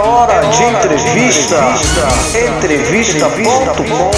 hora de entrevista. Entrevista.com.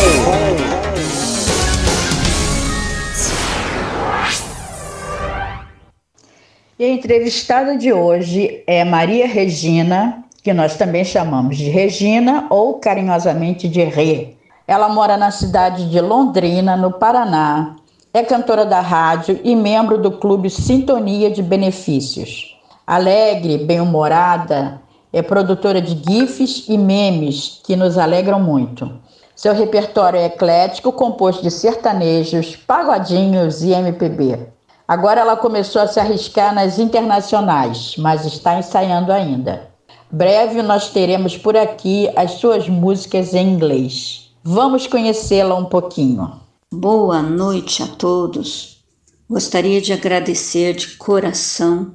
E a entrevistada de hoje é Maria Regina, que nós também chamamos de Regina ou carinhosamente de Rê. Ela mora na cidade de Londrina, no Paraná. É cantora da rádio e membro do clube Sintonia de Benefícios. Alegre, bem-humorada, é produtora de GIFs e memes que nos alegram muito. Seu repertório é eclético, composto de sertanejos, pagodinhos e MPB. Agora ela começou a se arriscar nas internacionais, mas está ensaiando ainda. Breve nós teremos por aqui as suas músicas em inglês. Vamos conhecê-la um pouquinho. Boa noite a todos. Gostaria de agradecer de coração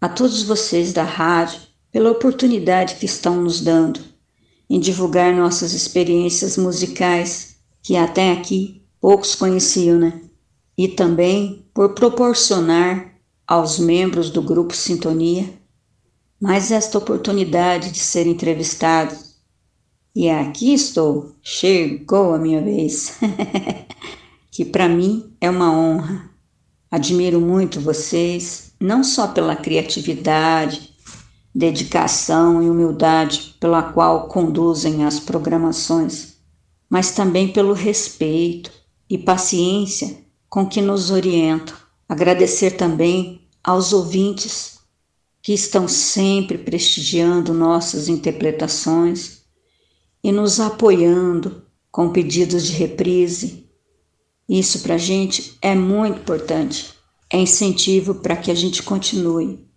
a todos vocês da rádio pela oportunidade que estão nos dando em divulgar nossas experiências musicais que até aqui poucos conheciam, né? e também por proporcionar aos membros do grupo Sintonia mais esta oportunidade de ser entrevistado. E aqui estou, chegou a minha vez, que para mim é uma honra. Admiro muito vocês, não só pela criatividade, dedicação e humildade pela qual conduzem as programações, mas também pelo respeito e paciência com que nos orientam. Agradecer também aos ouvintes que estão sempre prestigiando nossas interpretações e nos apoiando com pedidos de reprise. Isso para a gente é muito importante, é incentivo para que a gente continue.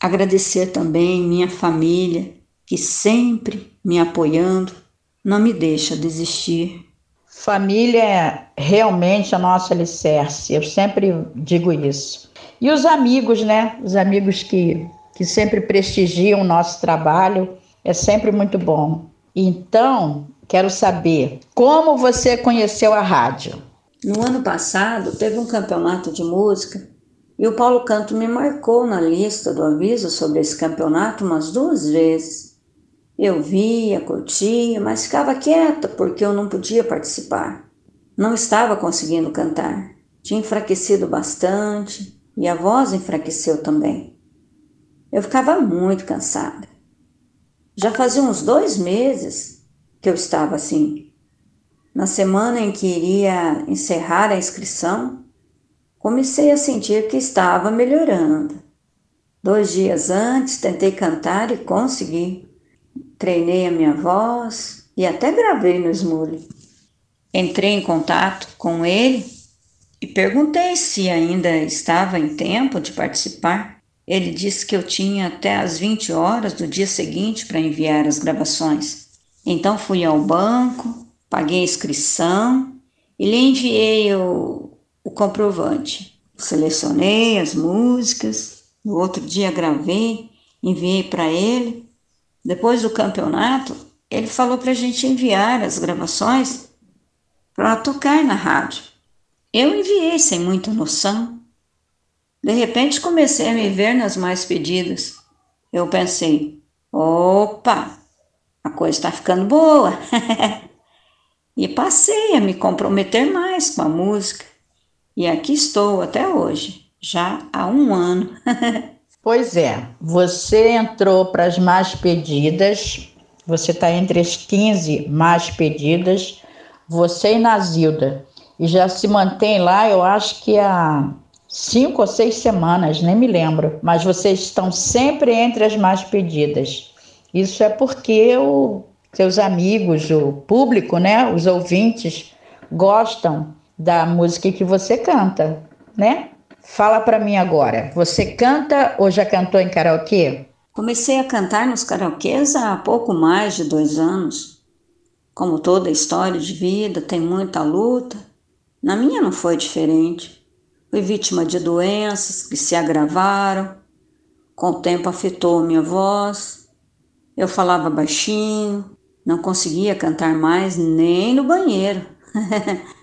Agradecer também minha família, que sempre me apoiando, não me deixa desistir Família é realmente a nossa alicerce, eu sempre digo isso. E os amigos, né? Os amigos que, que sempre prestigiam o nosso trabalho, é sempre muito bom. Então, quero saber como você conheceu a rádio. No ano passado, teve um campeonato de música e o Paulo Canto me marcou na lista do aviso sobre esse campeonato umas duas vezes. Eu via, curtia, mas ficava quieta porque eu não podia participar. Não estava conseguindo cantar. Tinha enfraquecido bastante e a voz enfraqueceu também. Eu ficava muito cansada. Já fazia uns dois meses que eu estava assim. Na semana em que iria encerrar a inscrição, comecei a sentir que estava melhorando. Dois dias antes tentei cantar e consegui treinei a minha voz e até gravei no Smule. Entrei em contato com ele e perguntei se ainda estava em tempo de participar. Ele disse que eu tinha até as 20 horas do dia seguinte para enviar as gravações. Então fui ao banco, paguei a inscrição e lhe enviei o, o comprovante. Selecionei as músicas, no outro dia gravei, enviei para ele depois do campeonato, ele falou para a gente enviar as gravações para tocar na rádio. Eu enviei sem muita noção. De repente comecei a me ver nas mais pedidas. Eu pensei: opa, a coisa está ficando boa. e passei a me comprometer mais com a música. E aqui estou até hoje, já há um ano. Pois é, você entrou para as mais pedidas, você está entre as 15 mais pedidas, você e Nazilda, e já se mantém lá, eu acho que há cinco ou seis semanas, nem me lembro, mas vocês estão sempre entre as mais pedidas. Isso é porque o, seus amigos, o público, né, os ouvintes, gostam da música que você canta, né? Fala para mim agora, você canta ou já cantou em karaokê? Comecei a cantar nos karaokês há pouco mais de dois anos. Como toda história de vida, tem muita luta. Na minha não foi diferente. Fui vítima de doenças que se agravaram. Com o tempo afetou minha voz. Eu falava baixinho, não conseguia cantar mais nem no banheiro.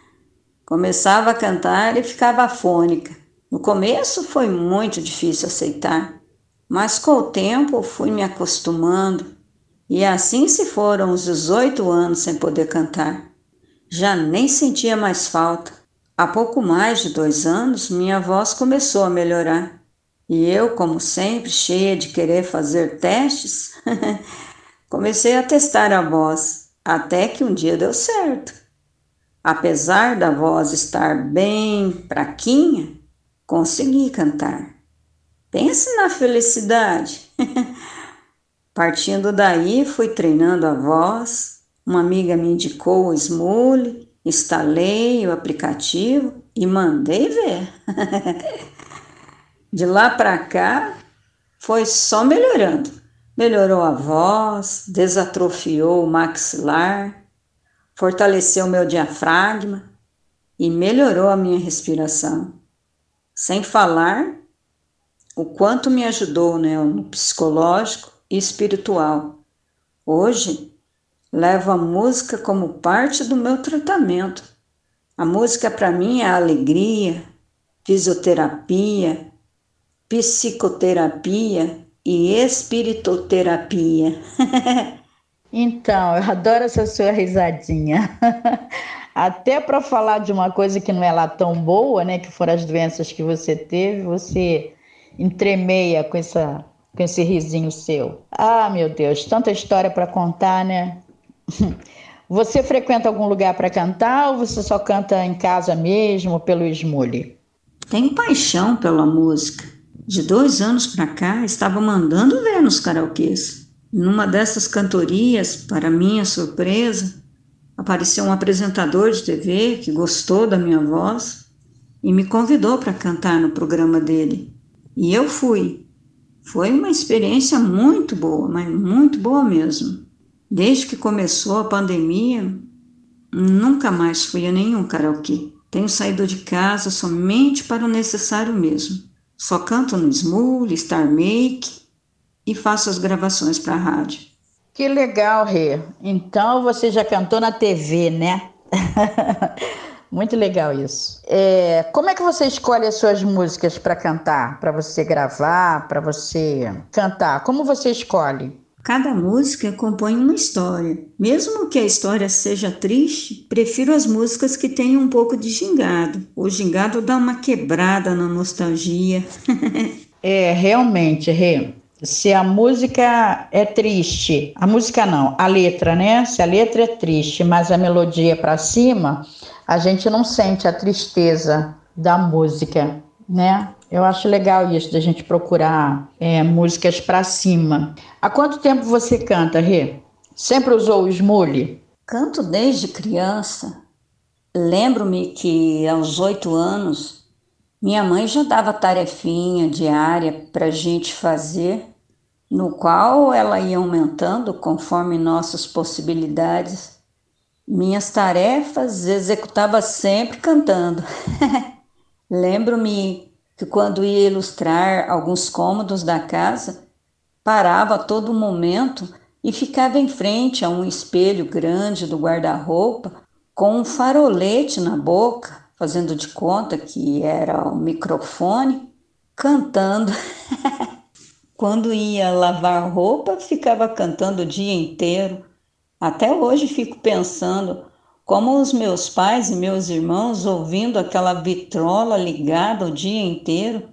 Começava a cantar e ficava afônica. No começo foi muito difícil aceitar, mas com o tempo fui me acostumando E assim se foram os 18 anos sem poder cantar. Já nem sentia mais falta. Há pouco mais de dois anos, minha voz começou a melhorar. E eu, como sempre, cheia de querer fazer testes, comecei a testar a voz, até que um dia deu certo. Apesar da voz estar bem fraquinha, consegui cantar. Pense na felicidade. Partindo daí, fui treinando a voz. Uma amiga me indicou o Smule, instalei o aplicativo e mandei ver. De lá para cá, foi só melhorando. Melhorou a voz, desatrofiou o maxilar, fortaleceu meu diafragma e melhorou a minha respiração. Sem falar o quanto me ajudou né, no psicológico e espiritual. Hoje, levo a música como parte do meu tratamento. A música para mim é alegria, fisioterapia, psicoterapia e espiritoterapia. então, eu adoro essa sua risadinha. Até para falar de uma coisa que não é lá tão boa, né, que foram as doenças que você teve, você entremeia com essa com esse risinho seu. Ah, meu Deus, tanta história para contar, né? Você frequenta algum lugar para cantar ou você só canta em casa mesmo, pelo esmule? Tenho paixão pela música. De dois anos para cá, estava mandando ver nos karaokês. Numa dessas cantorias, para minha surpresa, apareceu um apresentador de TV que gostou da minha voz e me convidou para cantar no programa dele. E eu fui. Foi uma experiência muito boa, mas muito boa mesmo. Desde que começou a pandemia, nunca mais fui a nenhum karaokê. Tenho saído de casa somente para o necessário mesmo. Só canto no Smule, Star Make e faço as gravações para a rádio. Que legal, Rê. Então você já cantou na TV, né? Muito legal isso. É, como é que você escolhe as suas músicas para cantar, para você gravar, para você cantar? Como você escolhe? Cada música compõe uma história. Mesmo que a história seja triste, prefiro as músicas que tenham um pouco de gingado. O gingado dá uma quebrada na nostalgia. é, realmente, Rê. Se a música é triste, a música não, a letra, né? Se a letra é triste, mas a melodia é para cima, a gente não sente a tristeza da música, né? Eu acho legal isso, da gente procurar é, músicas para cima. Há quanto tempo você canta, Rê? Sempre usou o smule? Canto desde criança. Lembro-me que aos oito anos, minha mãe já dava tarefinha diária para gente fazer, no qual ela ia aumentando conforme nossas possibilidades minhas tarefas executava sempre cantando. Lembro-me que quando ia ilustrar alguns cômodos da casa, parava a todo momento e ficava em frente a um espelho grande do guarda-roupa com um farolete na boca, fazendo de conta que era o microfone, cantando. Quando ia lavar roupa, ficava cantando o dia inteiro até hoje fico pensando como os meus pais e meus irmãos, ouvindo aquela vitrola ligada o dia inteiro,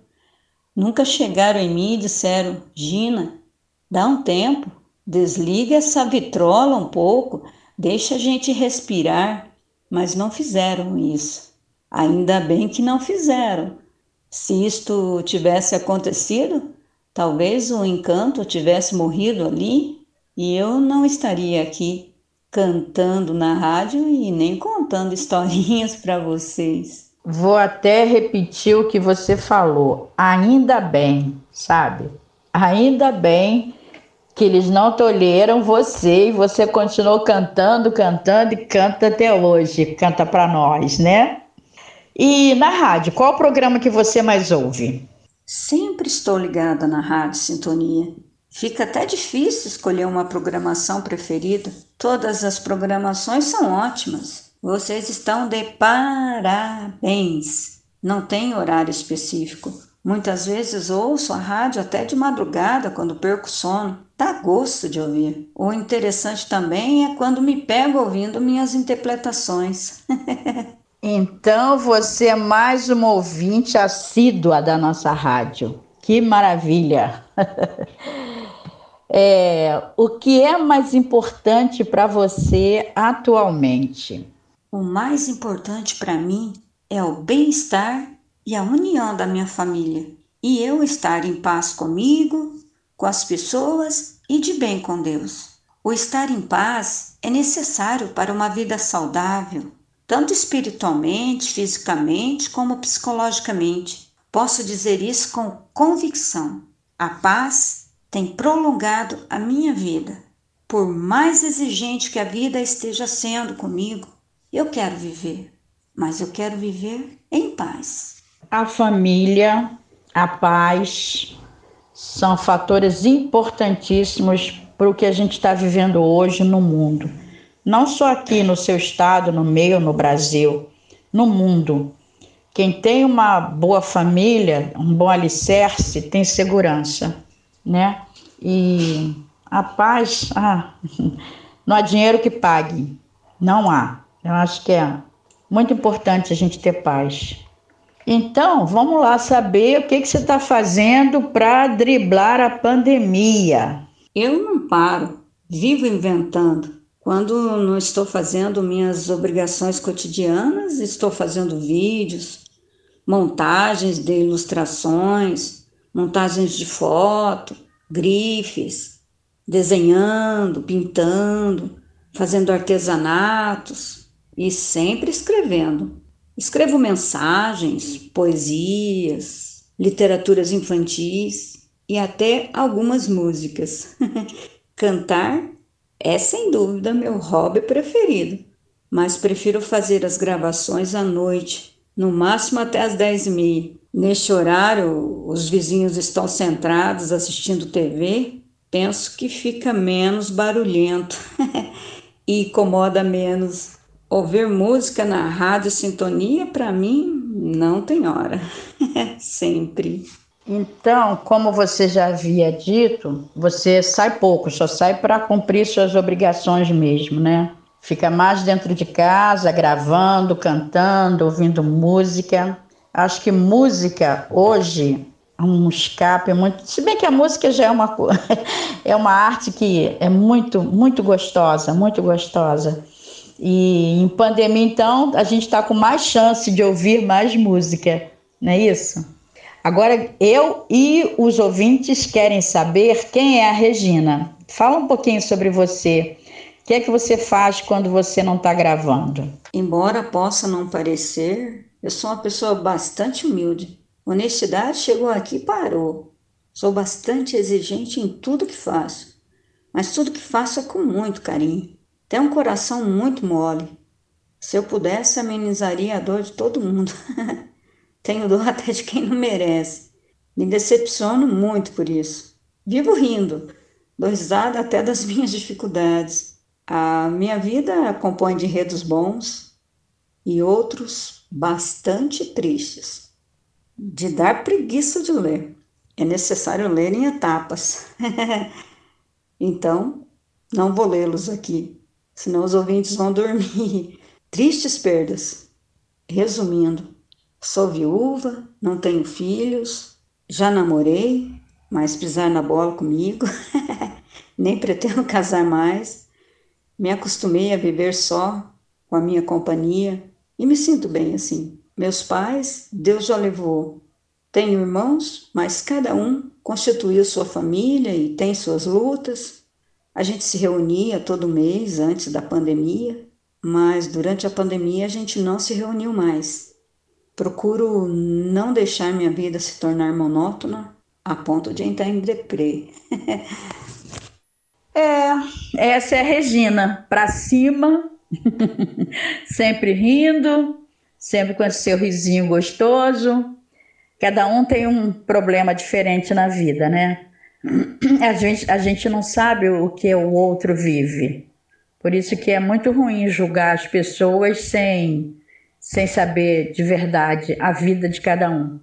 nunca chegaram em mim e disseram: Gina, dá um tempo, desliga essa vitrola um pouco, deixa a gente respirar. Mas não fizeram isso. Ainda bem que não fizeram. Se isto tivesse acontecido, talvez o encanto tivesse morrido ali e eu não estaria aqui cantando na rádio e nem contando historinhas para vocês. Vou até repetir o que você falou. Ainda bem, sabe? Ainda bem que eles não tolheram você e você continuou cantando, cantando e canta até hoje. Canta para nós, né? E na rádio, qual o programa que você mais ouve? Sempre estou ligada na Rádio Sintonia. Fica até difícil escolher uma programação preferida. Todas as programações são ótimas. Vocês estão de parabéns. Não tem horário específico. Muitas vezes ouço a rádio até de madrugada quando perco sono. Dá gosto de ouvir. O interessante também é quando me pego ouvindo minhas interpretações. então você é mais uma ouvinte assídua da nossa rádio. Que maravilha! é, o que é mais importante para você atualmente? O mais importante para mim é o bem-estar e a união da minha família, e eu estar em paz comigo, com as pessoas e de bem com Deus. O estar em paz é necessário para uma vida saudável, tanto espiritualmente, fisicamente, como psicologicamente. Posso dizer isso com convicção. A paz tem prolongado a minha vida. Por mais exigente que a vida esteja sendo comigo, eu quero viver, mas eu quero viver em paz. A família, a paz são fatores importantíssimos para o que a gente está vivendo hoje no mundo. Não só aqui no seu estado, no meio, no Brasil, no mundo. Quem tem uma boa família, um bom alicerce, tem segurança, né? E a paz, ah, não há dinheiro que pague, não há. Eu acho que é muito importante a gente ter paz. Então, vamos lá saber o que, que você está fazendo para driblar a pandemia. Eu não paro, vivo inventando. Quando não estou fazendo minhas obrigações cotidianas, estou fazendo vídeos, montagens de ilustrações, montagens de foto, grifes, desenhando, pintando, fazendo artesanatos e sempre escrevendo. Escrevo mensagens, poesias, literaturas infantis e até algumas músicas. Cantar é sem dúvida meu hobby preferido, mas prefiro fazer as gravações à noite, no máximo até às 10 e. Neste horário, os vizinhos estão centrados assistindo TV, penso que fica menos barulhento e incomoda menos Ouvir música na rádio sintonia, para mim, não tem hora. Sempre. Então, como você já havia dito, você sai pouco, só sai para cumprir suas obrigações mesmo, né? Fica mais dentro de casa, gravando, cantando, ouvindo música. Acho que música hoje é um escape muito. Se bem que a música já é uma, é uma arte que é muito, muito gostosa, muito gostosa. E em pandemia, então, a gente está com mais chance de ouvir mais música, não é isso? Agora, eu e os ouvintes querem saber quem é a Regina. Fala um pouquinho sobre você. O que é que você faz quando você não está gravando? Embora possa não parecer, eu sou uma pessoa bastante humilde. Honestidade chegou aqui e parou. Sou bastante exigente em tudo que faço, mas tudo que faço é com muito carinho. Tem um coração muito mole. Se eu pudesse, amenizaria a dor de todo mundo. Tenho dor até de quem não merece. Me decepciono muito por isso. Vivo rindo, dou risada até das minhas dificuldades. A minha vida compõe de enredos bons e outros bastante tristes, de dar preguiça de ler. É necessário ler em etapas. então, não vou lê-los aqui senão os ouvintes vão dormir. Tristes perdas. Resumindo, sou viúva, não tenho filhos, já namorei, mas pisar na bola comigo, nem pretendo casar mais. Me acostumei a viver só, com a minha companhia, e me sinto bem assim. Meus pais, Deus já levou. Tenho irmãos, mas cada um constituiu sua família e tem suas lutas. A gente se reunia todo mês antes da pandemia, mas durante a pandemia a gente não se reuniu mais. Procuro não deixar minha vida se tornar monótona a ponto de entrar em deprê. é, essa é a Regina, para cima, sempre rindo, sempre com esse seu risinho gostoso. Cada um tem um problema diferente na vida, né? a gente, a gente não sabe o que o outro vive. Por isso que é muito ruim julgar as pessoas sem, sem saber de verdade a vida de cada um.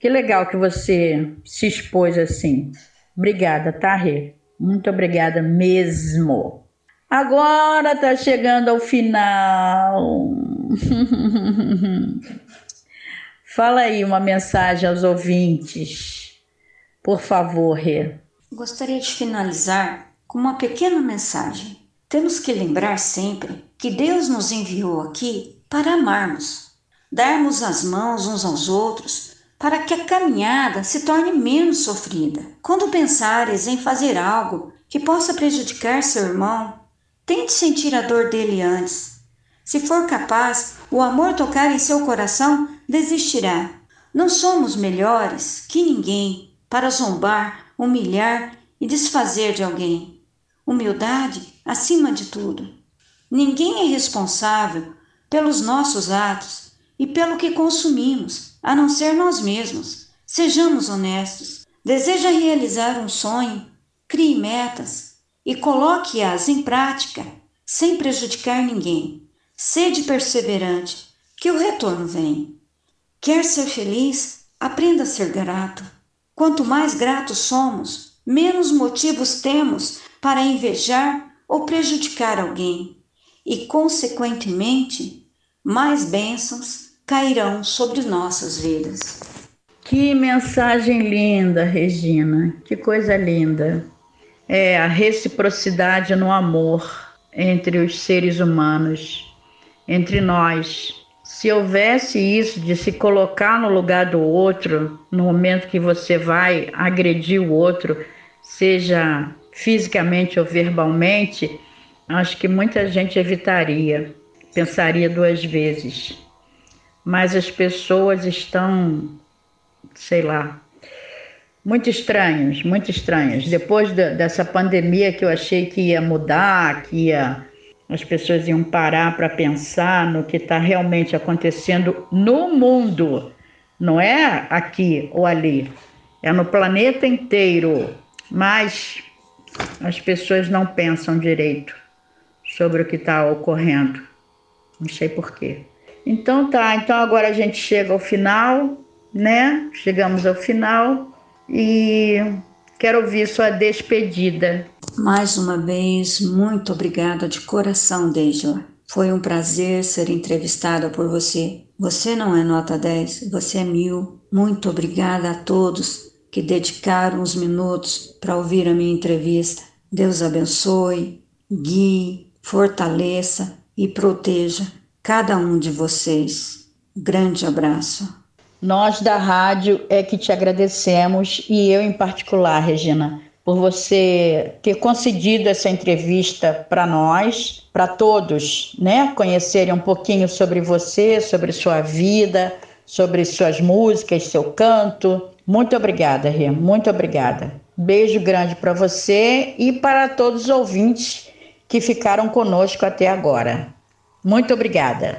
Que legal que você se expôs assim. Obrigada, tá, Rê? Muito obrigada mesmo. Agora tá chegando ao final. Fala aí uma mensagem aos ouvintes. Por favor, Rê. Gostaria de finalizar com uma pequena mensagem. Temos que lembrar sempre que Deus nos enviou aqui para amarmos, darmos as mãos uns aos outros para que a caminhada se torne menos sofrida. Quando pensares em fazer algo que possa prejudicar seu irmão, tente sentir a dor dele antes. Se for capaz, o amor tocar em seu coração, desistirá. Não somos melhores que ninguém para zombar, humilhar e desfazer de alguém. Humildade acima de tudo. Ninguém é responsável pelos nossos atos e pelo que consumimos a não ser nós mesmos. Sejamos honestos. Deseja realizar um sonho? Crie metas e coloque-as em prática, sem prejudicar ninguém. Sede perseverante, que o retorno vem. Quer ser feliz? Aprenda a ser grato. Quanto mais gratos somos, menos motivos temos para invejar ou prejudicar alguém, e, consequentemente, mais bênçãos cairão sobre nossas vidas. Que mensagem linda, Regina. Que coisa linda. É a reciprocidade no amor entre os seres humanos, entre nós. Se houvesse isso de se colocar no lugar do outro, no momento que você vai agredir o outro, seja fisicamente ou verbalmente, acho que muita gente evitaria, pensaria duas vezes mas as pessoas estão, sei lá, muito estranhos, muito estranhos. Depois de, dessa pandemia que eu achei que ia mudar, que ia, as pessoas iam parar para pensar no que está realmente acontecendo no mundo, não é aqui ou ali, é no planeta inteiro. Mas as pessoas não pensam direito sobre o que está ocorrendo. Não sei porquê. Então tá, então agora a gente chega ao final, né? Chegamos ao final e quero ouvir sua despedida. Mais uma vez, muito obrigada de coração, Deja. Foi um prazer ser entrevistada por você. Você não é nota 10, você é mil. Muito obrigada a todos que dedicaram os minutos para ouvir a minha entrevista. Deus abençoe, guie, fortaleça e proteja cada um de vocês. Grande abraço. Nós da rádio é que te agradecemos e eu em particular, Regina, por você ter concedido essa entrevista para nós, para todos, né? Conhecerem um pouquinho sobre você, sobre sua vida, sobre suas músicas, seu canto. Muito obrigada, Rê, muito obrigada. Beijo grande para você e para todos os ouvintes que ficaram conosco até agora. Muito obrigada.